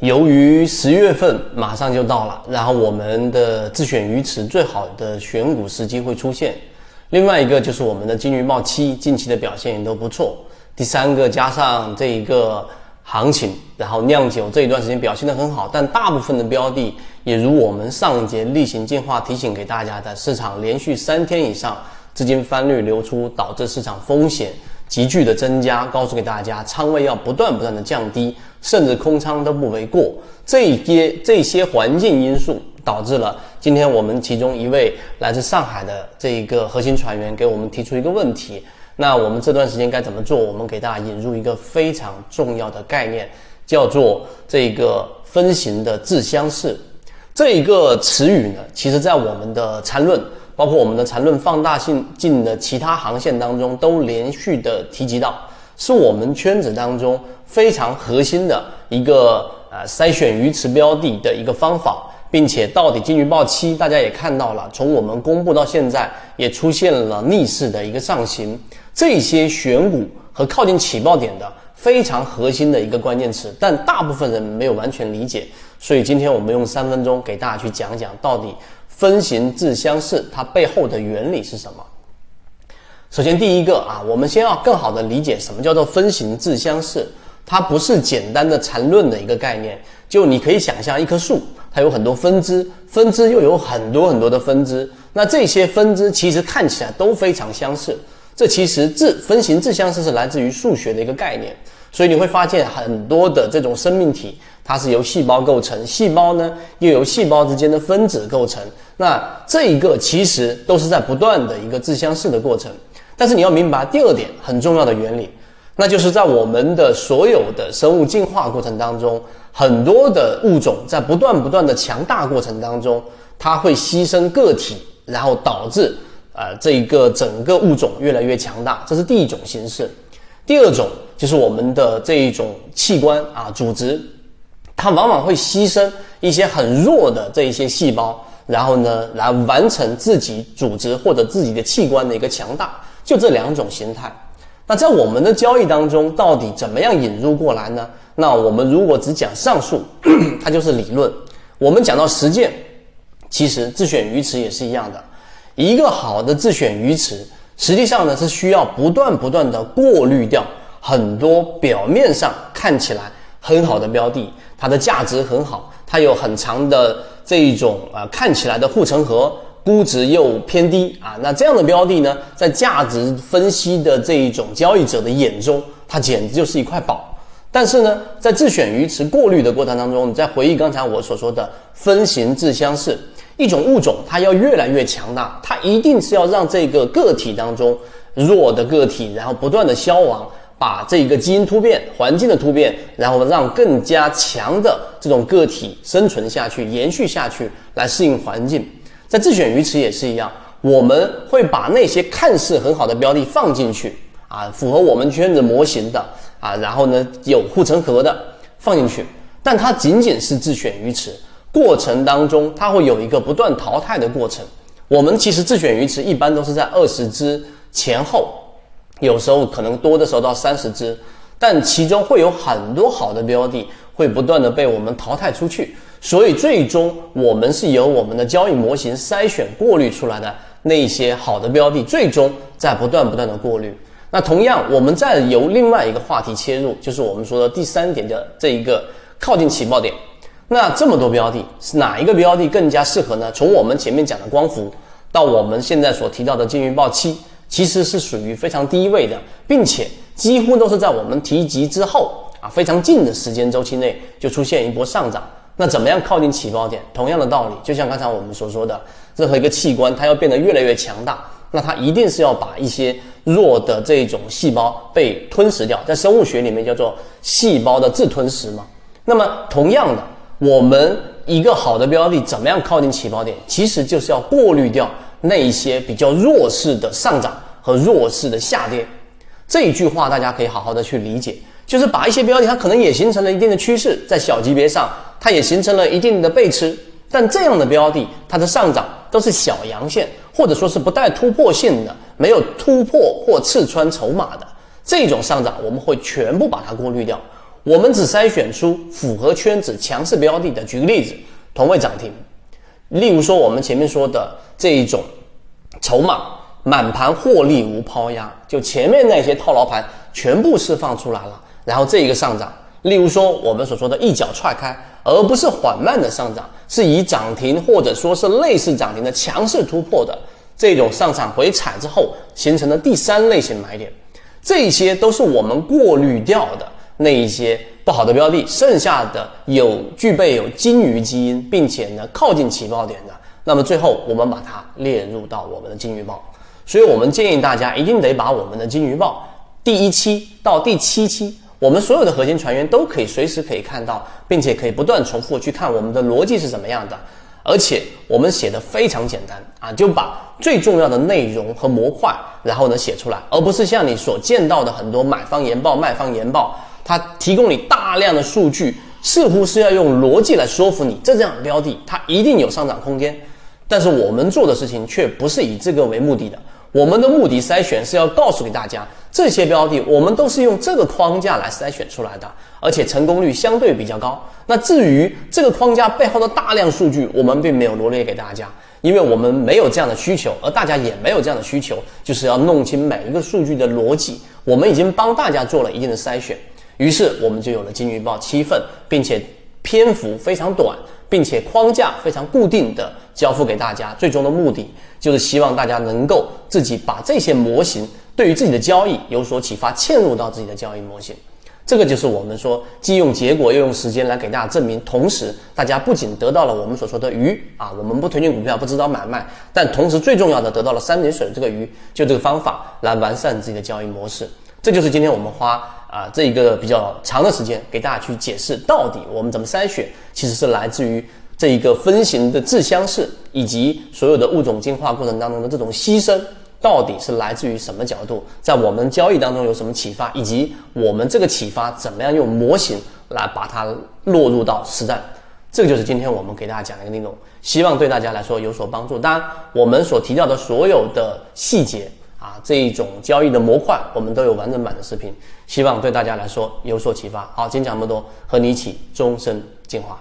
由于十月份马上就到了，然后我们的自选鱼池最好的选股时机会出现。另外一个就是我们的金鱼报七近期的表现也都不错。第三个加上这一个行情，然后酿酒这一段时间表现的很好，但大部分的标的也如我们上一节例行进化提醒给大家的，市场连续三天以上资金翻绿流出，导致市场风险急剧的增加。告诉给大家，仓位要不断不断的降低，甚至空仓都不为过。这些这些环境因素导致了今天我们其中一位来自上海的这一个核心船员给我们提出一个问题。那我们这段时间该怎么做？我们给大家引入一个非常重要的概念，叫做这个分形的自相似。这一个词语呢，其实在我们的缠论，包括我们的缠论放大性进的其他航线当中，都连续的提及到，是我们圈子当中非常核心的一个呃筛选鱼池标的的一个方法。并且到底金鱼报期，大家也看到了，从我们公布到现在，也出现了逆势的一个上行。这些选股和靠近起爆点的非常核心的一个关键词，但大部分人没有完全理解。所以今天我们用三分钟给大家去讲讲，到底分形自相似它背后的原理是什么。首先第一个啊，我们先要更好的理解什么叫做分形自相似，它不是简单的缠论的一个概念。就你可以想象一棵树。它有很多分支，分支又有很多很多的分支。那这些分支其实看起来都非常相似。这其实自分形自相似是来自于数学的一个概念。所以你会发现很多的这种生命体，它是由细胞构成，细胞呢又由细胞之间的分子构成。那这一个其实都是在不断的一个自相似的过程。但是你要明白第二点很重要的原理。那就是在我们的所有的生物进化过程当中，很多的物种在不断不断的强大过程当中，它会牺牲个体，然后导致呃这一个整个物种越来越强大，这是第一种形式。第二种就是我们的这一种器官啊组织，它往往会牺牲一些很弱的这一些细胞，然后呢来完成自己组织或者自己的器官的一个强大，就这两种形态。那在我们的交易当中，到底怎么样引入过来呢？那我们如果只讲上述，它就是理论；我们讲到实践，其实自选鱼池也是一样的。一个好的自选鱼池，实际上呢是需要不断不断的过滤掉很多表面上看起来很好的标的，它的价值很好，它有很长的这一种啊看起来的护城河。估值又偏低啊，那这样的标的呢，在价值分析的这一种交易者的眼中，它简直就是一块宝。但是呢，在自选鱼池过滤的过程当中，你再回忆刚才我所说的分形自相似，一种物种它要越来越强大，它一定是要让这个个体当中弱的个体，然后不断的消亡，把这一个基因突变、环境的突变，然后让更加强的这种个体生存下去、延续下去，来适应环境。在自选鱼池也是一样，我们会把那些看似很好的标的放进去啊，符合我们圈子模型的啊，然后呢有护城河的放进去，但它仅仅是自选鱼池，过程当中它会有一个不断淘汰的过程。我们其实自选鱼池一般都是在二十只前后，有时候可能多的时候到三十只，但其中会有很多好的标的会不断的被我们淘汰出去。所以最终我们是由我们的交易模型筛选过滤出来的那些好的标的，最终在不断不断的过滤。那同样，我们再由另外一个话题切入，就是我们说的第三点的这一个靠近起爆点。那这么多标的，是哪一个标的更加适合呢？从我们前面讲的光伏，到我们现在所提到的金鱼报期，其实是属于非常低位的，并且几乎都是在我们提及之后啊非常近的时间周期内就出现一波上涨。那怎么样靠近起爆点？同样的道理，就像刚才我们所说的，任何一个器官，它要变得越来越强大，那它一定是要把一些弱的这种细胞被吞噬掉，在生物学里面叫做细胞的自吞噬嘛。那么同样的，我们一个好的标的怎么样靠近起爆点？其实就是要过滤掉那一些比较弱势的上涨和弱势的下跌。这一句话大家可以好好的去理解。就是把一些标的，它可能也形成了一定的趋势，在小级别上，它也形成了一定的背驰，但这样的标的，它的上涨都是小阳线，或者说是不带突破性的，没有突破或刺穿筹码的这种上涨，我们会全部把它过滤掉。我们只筛选出符合圈子强势标的的。举个例子，同位涨停，例如说我们前面说的这一种筹码满盘获利无抛压，就前面那些套牢盘全部释放出来了，然后这一个上涨。例如说我们所说的一脚踹开，而不是缓慢的上涨，是以涨停或者说是类似涨停的强势突破的这种上涨回踩之后形成的第三类型买点，这些都是我们过滤掉的那一些不好的标的，剩下的有具备有金鱼基因，并且呢靠近起爆点的，那么最后我们把它列入到我们的金鱼报。所以我们建议大家一定得把我们的金鱼报第一期到第七期。我们所有的核心船员都可以随时可以看到，并且可以不断重复去看我们的逻辑是怎么样的，而且我们写的非常简单啊，就把最重要的内容和模块，然后呢写出来，而不是像你所见到的很多买方研报、卖方研报，它提供你大量的数据，似乎是要用逻辑来说服你，这样标的它一定有上涨空间，但是我们做的事情却不是以这个为目的的。我们的目的筛选是要告诉给大家，这些标的我们都是用这个框架来筛选出来的，而且成功率相对比较高。那至于这个框架背后的大量数据，我们并没有罗列给大家，因为我们没有这样的需求，而大家也没有这样的需求，就是要弄清每一个数据的逻辑。我们已经帮大家做了一定的筛选，于是我们就有了金鱼报七份，并且篇幅非常短，并且框架非常固定的交付给大家。最终的目的。就是希望大家能够自己把这些模型对于自己的交易有所启发，嵌入到自己的交易模型。这个就是我们说既用结果又用时间来给大家证明。同时，大家不仅得到了我们所说的鱼啊，我们不推荐股票，不指导买卖，但同时最重要的得到了三点水这个鱼，就这个方法来完善自己的交易模式。这就是今天我们花啊这一个比较长的时间给大家去解释，到底我们怎么筛选，其实是来自于。这一个分型的自相似，以及所有的物种进化过程当中的这种牺牲，到底是来自于什么角度？在我们交易当中有什么启发？以及我们这个启发怎么样用模型来把它落入到实战？这个就是今天我们给大家讲的一个内容，希望对大家来说有所帮助。当然，我们所提到的所有的细节啊，这一种交易的模块，我们都有完整版的视频，希望对大家来说有所启发。好，今天讲这么多，和你一起终身进化。